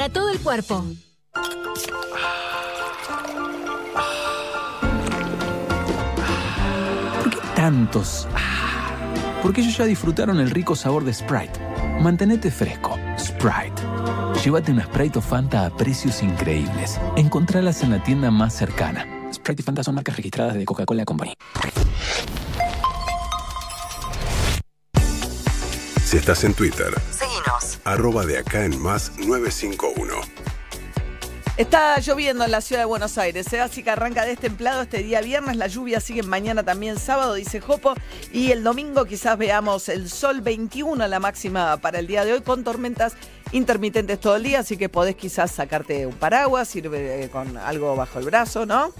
A todo el cuerpo. ¿Por qué tantos? Porque ellos ya disfrutaron el rico sabor de Sprite. Mantenete fresco. Sprite. Llévate una Sprite o Fanta a precios increíbles. Encontralas en la tienda más cercana. Sprite y Fanta son marcas registradas de Coca-Cola Company. Si estás en Twitter, Seguinos. arroba de acá en más 951. Está lloviendo en la ciudad de Buenos Aires, ¿eh? así que arranca destemplado este día viernes, la lluvia sigue mañana también sábado, dice Jopo, y el domingo quizás veamos el sol 21 la máxima para el día de hoy con tormentas intermitentes todo el día, así que podés quizás sacarte un paraguas, ir eh, con algo bajo el brazo, ¿no?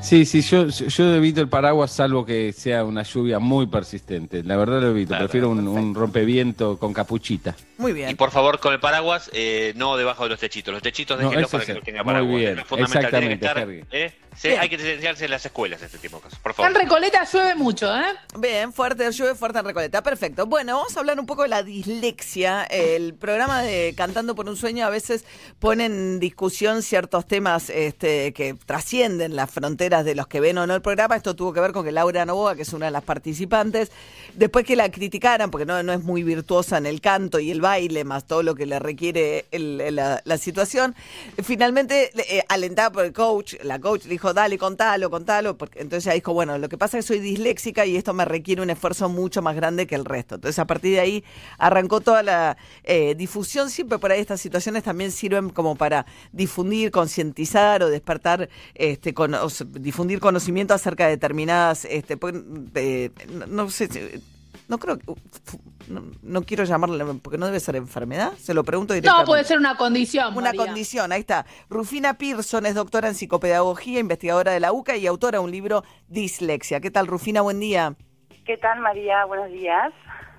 Sí, sí, yo, yo evito el paraguas salvo que sea una lluvia muy persistente. La verdad lo evito. Claro, Prefiero un, un rompeviento con capuchita. Muy Y bien. por favor, con el paraguas, eh, no debajo de los techitos. Los techitos déjenlos para que no tenga Muy paraguas. bien. Es fundamental. Tiene que Exactamente, estar. ¿eh? Hay que enseñarse en las escuelas este tipo de cosas. Por favor. en Recoleta llueve mucho, ¿eh? Bien, fuerte llueve, fuerte en Recoleta. Perfecto. Bueno, vamos a hablar un poco de la dislexia. El programa de Cantando por un Sueño a veces pone en discusión ciertos temas este, que trascienden las fronteras de los que ven o no el programa. Esto tuvo que ver con que Laura Novoa, que es una de las participantes, después que la criticaran, porque no, no es muy virtuosa en el canto y el baile, más todo lo que le requiere la, situación, finalmente, eh, alentada por el coach, la coach dijo, dale, contalo, contalo, porque entonces ella dijo, bueno, lo que pasa es que soy disléxica y esto me requiere un esfuerzo mucho más grande que el resto. Entonces, a partir de ahí arrancó toda la eh, difusión. Siempre por ahí estas situaciones también sirven como para difundir, concientizar o despertar, este, difundir conocimiento acerca de determinadas, este, pues, no, sé, no creo, no, no quiero llamarle, porque no debe ser enfermedad, se lo pregunto directamente. No, puede ser una condición. Una María. condición, ahí está. Rufina Pearson es doctora en psicopedagogía, investigadora de la UCA y autora de un libro Dislexia. ¿Qué tal, Rufina? Buen día. ¿Qué tal, María? Buenos días.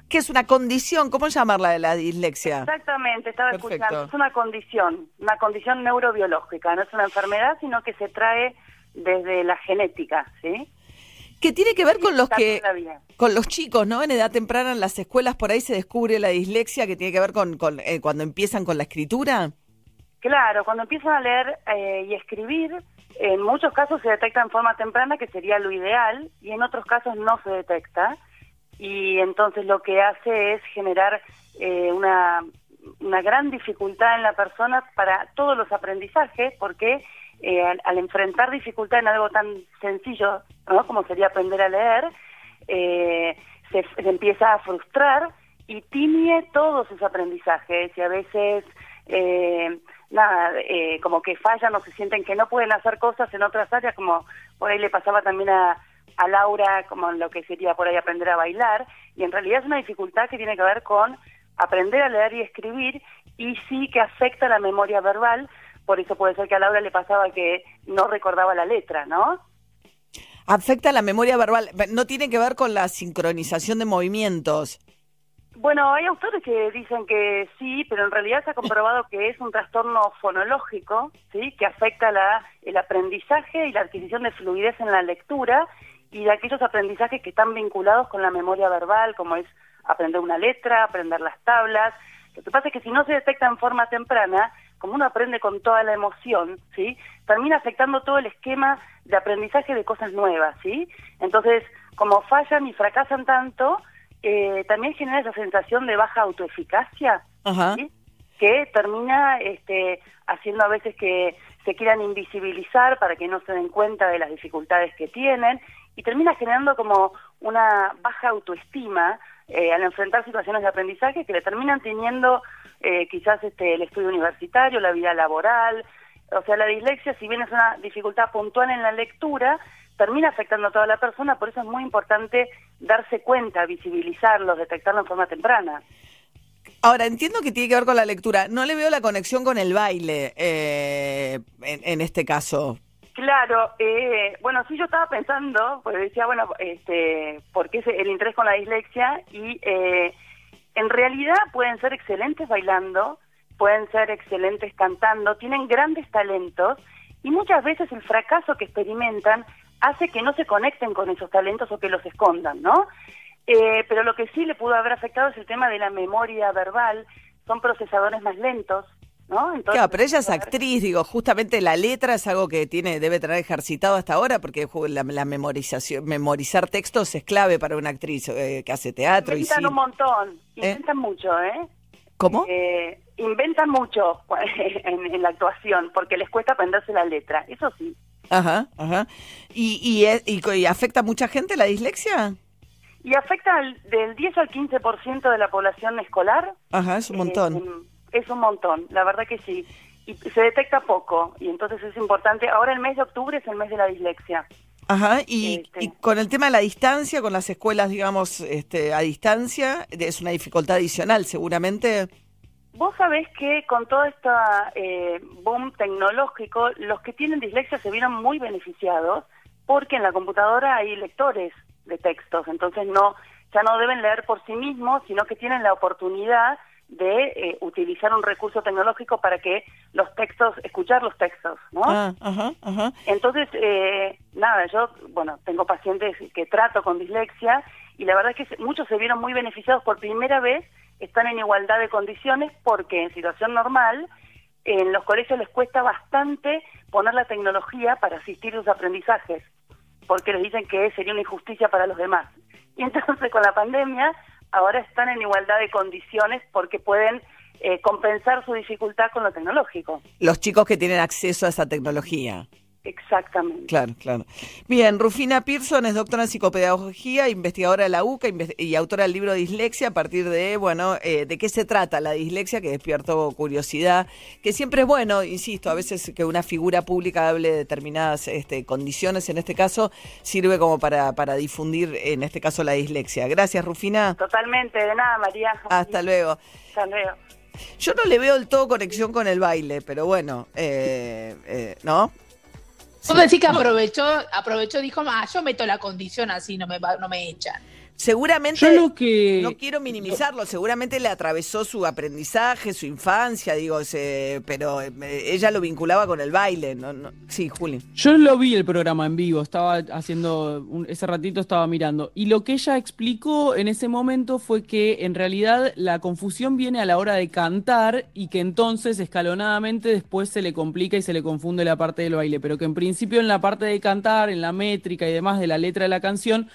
¿Qué es una condición? ¿Cómo llamarla de la dislexia? Exactamente, estaba Perfecto. escuchando. Es una condición, una condición neurobiológica. No es una enfermedad, sino que se trae desde la genética, ¿sí? Que tiene que ver con los que, con los chicos, ¿no? En edad temprana en las escuelas por ahí se descubre la dislexia que tiene que ver con, con, eh, cuando empiezan con la escritura. Claro, cuando empiezan a leer eh, y escribir, en muchos casos se detecta en forma temprana, que sería lo ideal, y en otros casos no se detecta. Y entonces lo que hace es generar eh, una, una gran dificultad en la persona para todos los aprendizajes, porque eh, al, enfrentar dificultad en algo tan sencillo ¿no? como sería aprender a leer, eh, se, empieza a frustrar y timie todos sus aprendizajes y a veces eh, nada eh, como que fallan o se sienten que no pueden hacer cosas en otras áreas como por ahí le pasaba también a, a Laura como lo que sería por ahí aprender a bailar y en realidad es una dificultad que tiene que ver con aprender a leer y escribir y sí que afecta la memoria verbal por eso puede ser que a Laura le pasaba que no recordaba la letra ¿no? Afecta la memoria verbal. No tiene que ver con la sincronización de movimientos. Bueno, hay autores que dicen que sí, pero en realidad se ha comprobado que es un trastorno fonológico, ¿sí? que afecta la, el aprendizaje y la adquisición de fluidez en la lectura y de aquellos aprendizajes que están vinculados con la memoria verbal, como es aprender una letra, aprender las tablas. Lo que pasa es que si no se detecta en forma temprana, como uno aprende con toda la emoción, ¿sí? termina afectando todo el esquema de aprendizaje de cosas nuevas. ¿sí? Entonces, como fallan y fracasan tanto, eh, también genera esa sensación de baja autoeficacia, Ajá. ¿sí? que termina este, haciendo a veces que se quieran invisibilizar para que no se den cuenta de las dificultades que tienen y termina generando como una baja autoestima eh, al enfrentar situaciones de aprendizaje que le terminan teniendo eh, quizás este, el estudio universitario, la vida laboral. O sea, la dislexia, si bien es una dificultad puntual en la lectura, termina afectando a toda la persona, por eso es muy importante darse cuenta, visibilizarlo, detectarlo en forma temprana. Ahora, entiendo que tiene que ver con la lectura. No le veo la conexión con el baile eh, en, en este caso. Claro, eh, bueno, sí yo estaba pensando, pues decía, bueno, este, ¿por qué ese- el interés con la dislexia? Y eh, en realidad pueden ser excelentes bailando, pueden ser excelentes cantando, tienen grandes talentos y muchas veces el fracaso que experimentan hace que no se conecten con esos talentos o que los escondan, ¿no? Eh, pero lo que sí le pudo haber afectado es el tema de la memoria verbal, son procesadores más lentos, ¿no? Entonces, Claro, pero ella es actriz, digo, justamente la letra es algo que tiene, debe tener ejercitado hasta ahora, porque la, la memorización, memorizar textos es clave para una actriz eh, que hace teatro y Inventan cine. un montón, inventan mucho, ¿eh? ¿Cómo? Eh, inventan mucho en, en la actuación porque les cuesta aprenderse la letra, eso sí. Ajá, ajá. ¿Y, y, y y afecta a mucha gente la dislexia? Y afecta al- del 10 al 15% de la población escolar. Ajá, es un montón. Eh, es un montón, la verdad que sí. Y se detecta poco, y entonces es importante. Ahora el mes de octubre es el mes de la dislexia. Ajá, y, Este. y con el tema de la distancia, con las escuelas, digamos, este, a distancia, es una dificultad adicional, seguramente. Vos sabés que con todo este boom tecnológico, los que tienen dislexia se vieron muy beneficiados porque en la computadora hay lectores de textos, entonces no ya no deben leer por sí mismos, sino que tienen la oportunidad de eh, utilizar un recurso tecnológico para que los textos, escuchar los textos, ¿no? Ah, ajá, ajá. Entonces, eh, nada, yo, bueno, tengo pacientes que trato con dislexia y la verdad es que muchos se vieron muy beneficiados por primera vez, están en igualdad de condiciones porque en situación normal en los colegios les cuesta bastante poner la tecnología para asistir a sus aprendizajes, porque les dicen que sería una injusticia para los demás. Y entonces con la pandemia ahora están en igualdad de condiciones porque pueden eh, compensar su dificultad con lo tecnológico. Los chicos que tienen acceso a esa tecnología. Exactamente. Claro, claro. Bien, Rufina Pearson es doctora en psicopedagogía, investigadora de la UCA y autora del libro Dislexia, a partir de, bueno, eh, de qué se trata la dislexia, que despierto curiosidad, que siempre es bueno, insisto, a veces que una figura pública hable de determinadas este, condiciones, en este caso, sirve como para, para difundir, en este caso, la dislexia. Gracias, Rufina. Totalmente, de nada, María. Hasta luego. Hasta luego. Yo no le veo del todo conexión con el baile, pero bueno, eh, eh, ¿no? Vos decís que aprovechó, aprovechó, dijo, ah, yo meto la condición así, no me, no me echan. Seguramente, Yo lo que- no quiero minimizarlo, seguramente le atravesó su aprendizaje, su infancia, digo, se- pero eh, ella lo vinculaba con el baile, ¿no? no- sí, Juli. Yo lo vi el programa en vivo, estaba haciendo, un- ese ratito estaba mirando. Y lo que ella explicó en ese momento fue que en realidad la confusión viene a la hora de cantar y que entonces escalonadamente después se le complica y se le confunde la parte del baile. Pero que en principio en la parte de cantar, en la métrica y demás de la letra de la canción,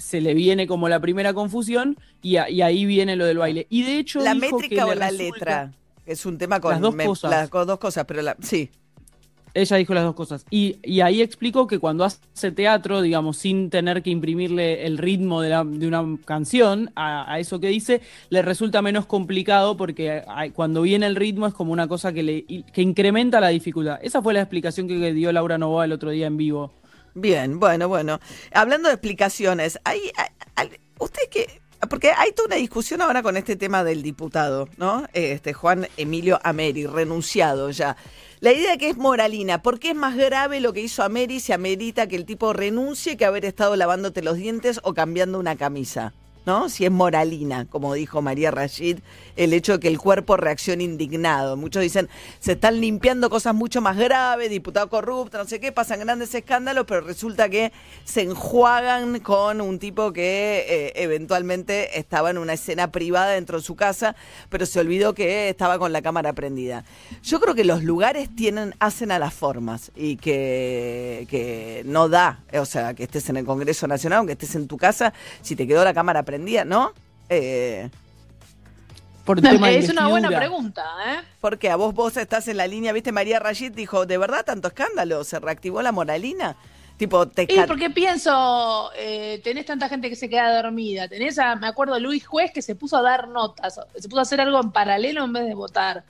se le viene como la primera confusión y, a- y ahí viene lo del baile. Y de hecho ¿La dijo que métrica o la letra? Es un tema con Las dos me- cosas. las dos cosas, pero la, sí. Ella dijo las dos cosas. Y, y ahí explicó que cuando hace teatro, digamos, sin tener que imprimirle el ritmo de, la- de una canción a, a eso que dice, le resulta menos complicado porque hay- cuando viene el ritmo es como una cosa que, le, que incrementa la dificultad. Esa fue la explicación que dio Laura Novoa el otro día en vivo. Bien, bueno, bueno. Hablando de explicaciones, hay, hay- usted que porque hay toda una discusión ahora con este tema del diputado, ¿no? Este Juan Emilio Ameri, renunciado ya. La idea que es moralina, ¿por qué es más grave lo que hizo Ameri si amerita que el tipo renuncie que haber estado lavándote los dientes o cambiando una camisa? ¿No? Si es moralina, como dijo María Rashid, el hecho de que el cuerpo reaccione indignado. Muchos dicen, se están limpiando cosas mucho más graves, diputado corrupto, no sé qué, pasan grandes escándalos, pero resulta que se enjuagan con un tipo que eh, eventualmente estaba en una escena privada dentro de su casa, pero se olvidó que estaba con la cámara prendida. Yo creo que los lugares tienen, hacen a las formas y que, que no da, o sea, que estés en el Congreso Nacional, aunque estés en tu casa, si te quedó la cámara prendida, ¿no? Eh, Por el tema de Es una buena pregunta, ¿eh? porque a vos vos estás en la línea, viste, María Rayid dijo, ¿de verdad tanto escándalo? ¿Se reactivó la moralina? Tipo, te Y porque pienso, eh, tenés tanta gente que se queda dormida, tenés a, me acuerdo, Luis Juez que se puso a dar notas, se puso a hacer algo en paralelo en vez de votar.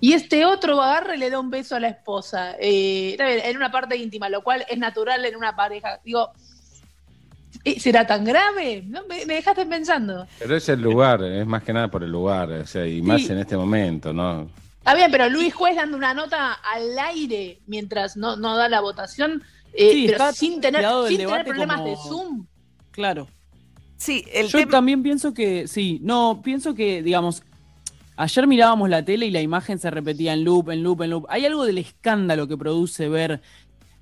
Y este otro agarra y le da un beso a la esposa, eh, está bien, en una parte íntima, lo cual es natural en una pareja. Digo, ¿eh, ¿será tan grave? No, me, me dejaste pensando. Pero es el lugar, es más que nada por el lugar, o sea, y más Sí. en este momento, ¿no? Está bien, pero Luis Juez dando una nota al aire mientras no, no da la votación, eh, Sí, pero sin tener, sin tener problemas como- de Zoom. Claro. Sí, el Yo tema... también pienso que, sí, no, pienso que, digamos, ayer mirábamos la tele y la imagen se repetía en loop, en loop, en loop. Hay algo del escándalo que produce ver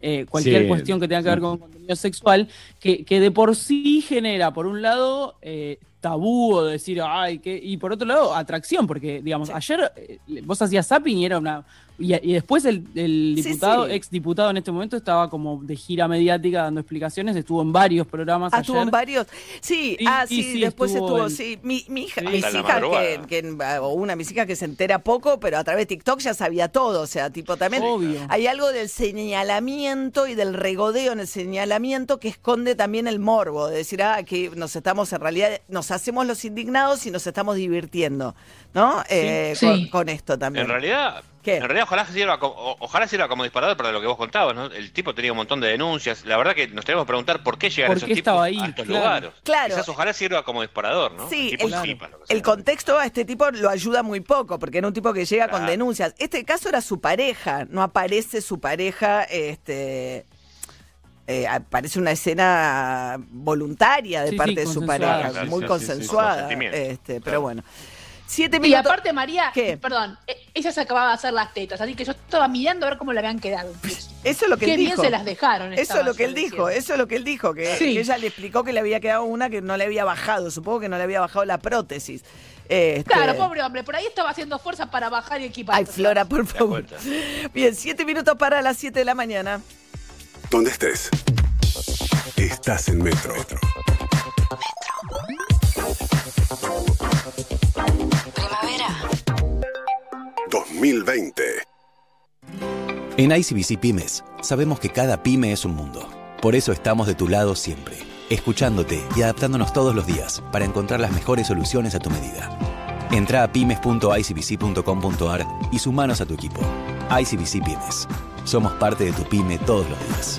eh, cualquier Sí, cuestión que tenga que ver con contenido sexual, que, que de por sí genera, por un lado, eh, tabú o decir, ay, qué. Y por otro lado, atracción, porque, digamos, ayer eh, vos hacías zapping y era una. Y, y después el, el diputado, sí. ex diputado en este momento, estaba como de gira mediática dando explicaciones, estuvo en varios programas Ah, ayer. estuvo en varios. Sí, Sí, ah, sí, después estuvo estuvo, en- sí. Mi, mi hija, Sí. mis hijas que, que- o una, mis hijas que se entera poco, pero a través de TikTok ya sabía todo. O sea, tipo también Obvio. hay algo del señalamiento y del regodeo en el señalamiento que esconde también el morbo, de decir, ah, que nos estamos en realidad, nos hacemos los indignados y nos estamos divirtiendo, ¿no? Eh, Sí. Con, con esto también. En realidad, ¿Qué? en realidad ojalá sirva, como, o- ojalá sirva como disparador para lo que vos contabas, ¿no? El tipo tenía un montón de denuncias. La verdad que nos tenemos que preguntar por qué llegan ¿Por esos qué tipos estaba ahí? a estos Claro. lugares. Claro. Quizás ojalá sirva como disparador, ¿no? Sí, Tipo el, el contexto a este tipo lo ayuda muy poco, porque era un tipo que llega con denuncias. Este caso era su pareja, no aparece su pareja, este eh, aparece una escena voluntaria de Sí, sí, parte de su pareja, Claro, muy sí, sí, sí, consensuada. este, pero Claro. bueno. Siete Y minutos. aparte, María, ¿Qué? perdón, e- ella se acababa de hacer las tetas, así que yo estaba mirando a ver cómo le habían quedado. Eso es lo que Qué él bien dijo. se las dejaron. Eso es lo que él dijo, eso es lo que él dijo, que, Sí. que ella le explicó que le había quedado una que no le había bajado, supongo que no le había bajado la prótesis. Este, Claro, pobre hombre, por ahí estaba haciendo fuerza para bajar y equipar. Ay, Flora, por favor. Bien, siete minutos para las siete de la mañana. Donde estés. Estás en Metro. 2020. En ICBC Pymes sabemos que cada pyme es un mundo. Por eso estamos de tu lado siempre, escuchándote y adaptándonos todos los días para encontrar las mejores soluciones a tu medida. Entra a pymes.icbc.com.ar y sumanos a tu equipo. ICBC Pymes. Somos parte de tu pyme todos los días.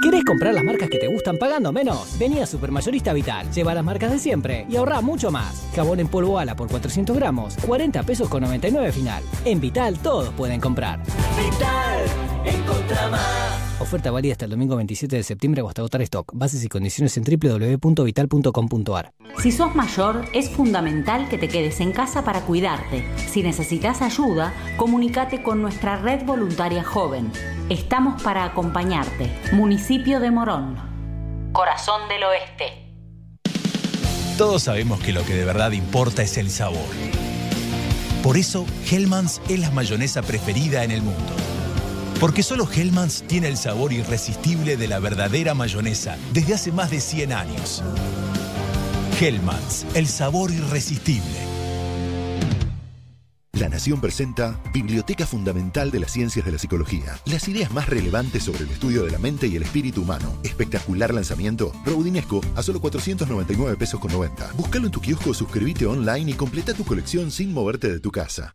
¿Querés comprar las marcas que te gustan pagando menos? Vení a Supermayorista Vital. Lleva las marcas de siempre y ahorra mucho más. Jabón en polvo ala por 400 gramos, 40 pesos con 99 final. En Vital todos pueden comprar. Vital, encontra más. Oferta válida hasta el domingo 27 de septiembre o hasta agotar stock. Bases y condiciones en www.vital.com.ar. Si sos mayor, es fundamental que te quedes en casa para cuidarte. Si necesitas ayuda, comunícate con nuestra red voluntaria joven. Estamos para acompañarte. Municipio de Morón. Corazón del Oeste. Todos sabemos que lo que de verdad importa es el sabor. Por eso, Hellmann's es la mayonesa preferida en el mundo. Porque solo Hellmann's tiene el sabor irresistible de la verdadera mayonesa desde hace más de 100 años. Hellmann's, el sabor irresistible. La Nación presenta Biblioteca Fundamental de las Ciencias de la Psicología. Las ideas más relevantes sobre el estudio de la mente y el espíritu humano. Espectacular lanzamiento. Rodinesco a solo 499 pesos con 90. Búscalo en tu kiosco, suscríbete online y completa tu colección sin moverte de tu casa.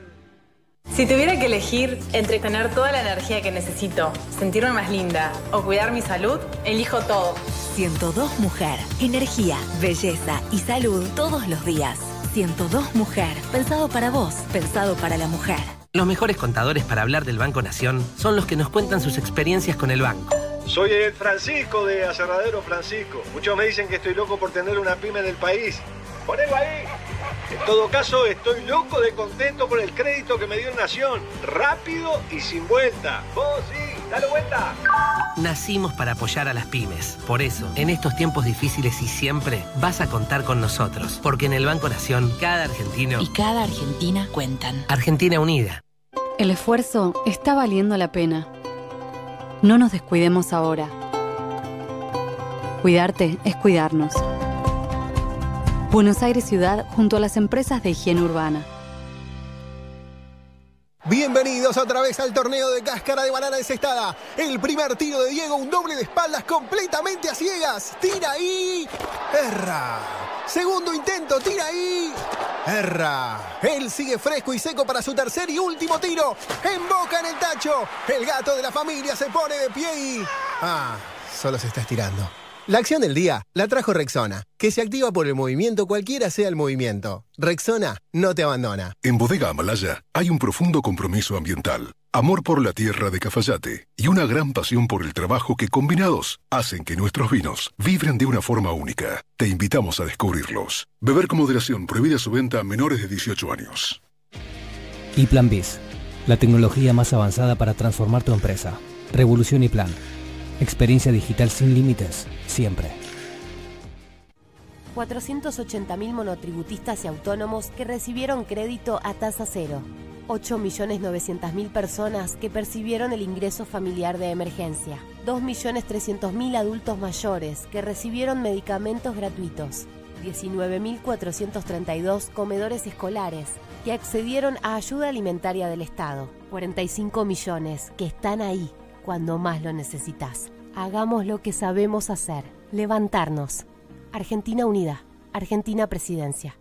Si tuviera que elegir entre tener toda la energía que necesito, sentirme más linda o cuidar mi salud, elijo todo. 102 Mujer. Energía, belleza y salud todos los días. 102 Mujer. Pensado para vos, pensado para la mujer. Los mejores contadores para hablar del Banco Nación son los que nos cuentan sus experiencias con el banco. Soy el Francisco de Aserradero Francisco. Muchos me dicen que estoy loco por tener una pyme en el país. Ponelo ahí. En todo caso, estoy loco de contento por el crédito que me dio Nación. Rápido y sin vuelta. Vos sí, dale vuelta. Nacimos para apoyar a las pymes. Por eso, en estos tiempos difíciles y siempre, vas a contar con nosotros. Porque en el Banco Nación, cada argentino... Y cada Argentina cuentan. Argentina Unida. El esfuerzo está valiendo la pena. No nos descuidemos ahora. Cuidarte es cuidarnos. Buenos Aires Ciudad junto a las empresas de higiene urbana. Bienvenidos otra vez al torneo de cáscara de banana desestada. El primer tiro de Diego, un doble de espaldas completamente a ciegas. Tira ahí. Erra. Segundo intento, tira ahí. Erra. Él sigue fresco y seco para su tercer y último tiro. Emboca en el tacho. El gato de la familia se pone de pie y... Ah, solo se está estirando. La acción del día la trajo Rexona, que se activa por el movimiento cualquiera sea el movimiento. Rexona no te abandona. En Bodega Amalaya hay un profundo compromiso ambiental, amor por la tierra de Cafayate y una gran pasión por el trabajo que combinados hacen que nuestros vinos vibren de una forma única. Te invitamos a descubrirlos. Beber con moderación, prohibida su venta a menores de 18 años. Y Plan Biz, la tecnología más avanzada para transformar tu empresa. Revolución y Plan. Experiencia digital sin límites, siempre. 480.000 monotributistas y autónomos que recibieron crédito a tasa cero. 8.900.000 personas que percibieron el ingreso familiar de emergencia. 2.300.000 adultos mayores que recibieron medicamentos gratuitos. 19.432 comedores escolares que accedieron a ayuda alimentaria del Estado. 45 millones que están ahí cuando más lo necesitas. Hagamos lo que sabemos hacer, levantarnos. Argentina Unida, Argentina Presidencia.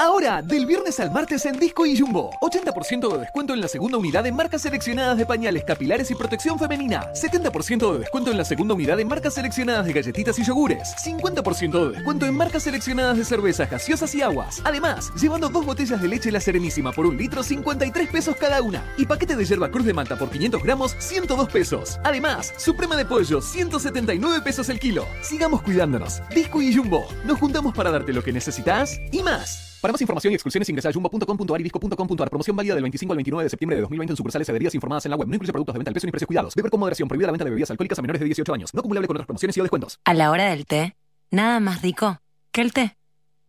Ahora, del viernes al martes en Disco y Jumbo. 80% de descuento en la segunda unidad de marcas seleccionadas de pañales capilares y protección femenina. 70% de descuento en la segunda unidad de marcas seleccionadas de galletitas y yogures. 50% de descuento en marcas seleccionadas de cervezas gaseosas y aguas. Además, llevando dos botellas de leche La Serenísima por un litro, 53 pesos cada una. Y paquete de yerba cruz de manta por 500 gramos, 102 pesos. Además, suprema de pollo, 179 pesos el kilo. Sigamos cuidándonos. Disco y Jumbo. Nos juntamos para darte lo que necesitas y más. Para más información y exclusiones ingresa a jumbo.com.ar y disco.com.ar. Promoción válida del 25 al 29 de septiembre de 2020 en sucursales y adheridas informadas en la web. No incluye productos de venta al precio ni precios cuidados. Beber con moderación. Prohibida venta de bebidas alcohólicas a menores de 18 años. No acumulable con otras promociones y o descuentos. A la hora del té, nada más rico que el té.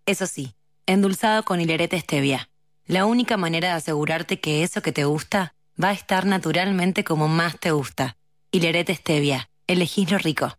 Eso sí, endulzado con hilerete stevia. La única manera de asegurarte que eso que te gusta va a estar naturalmente como más te gusta. Hilerete stevia. Elegís lo rico.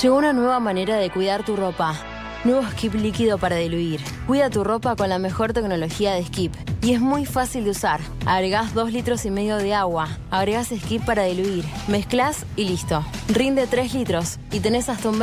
Llegó una nueva manera de cuidar tu ropa. Nuevo Skip líquido para diluir. Cuida tu ropa con la mejor tecnología de Skip. Y es muy fácil de usar. Agregás 2 litros y medio de agua. Agregás Skip para diluir. Mezclas y listo. Rinde 3 litros. Y tenés hasta un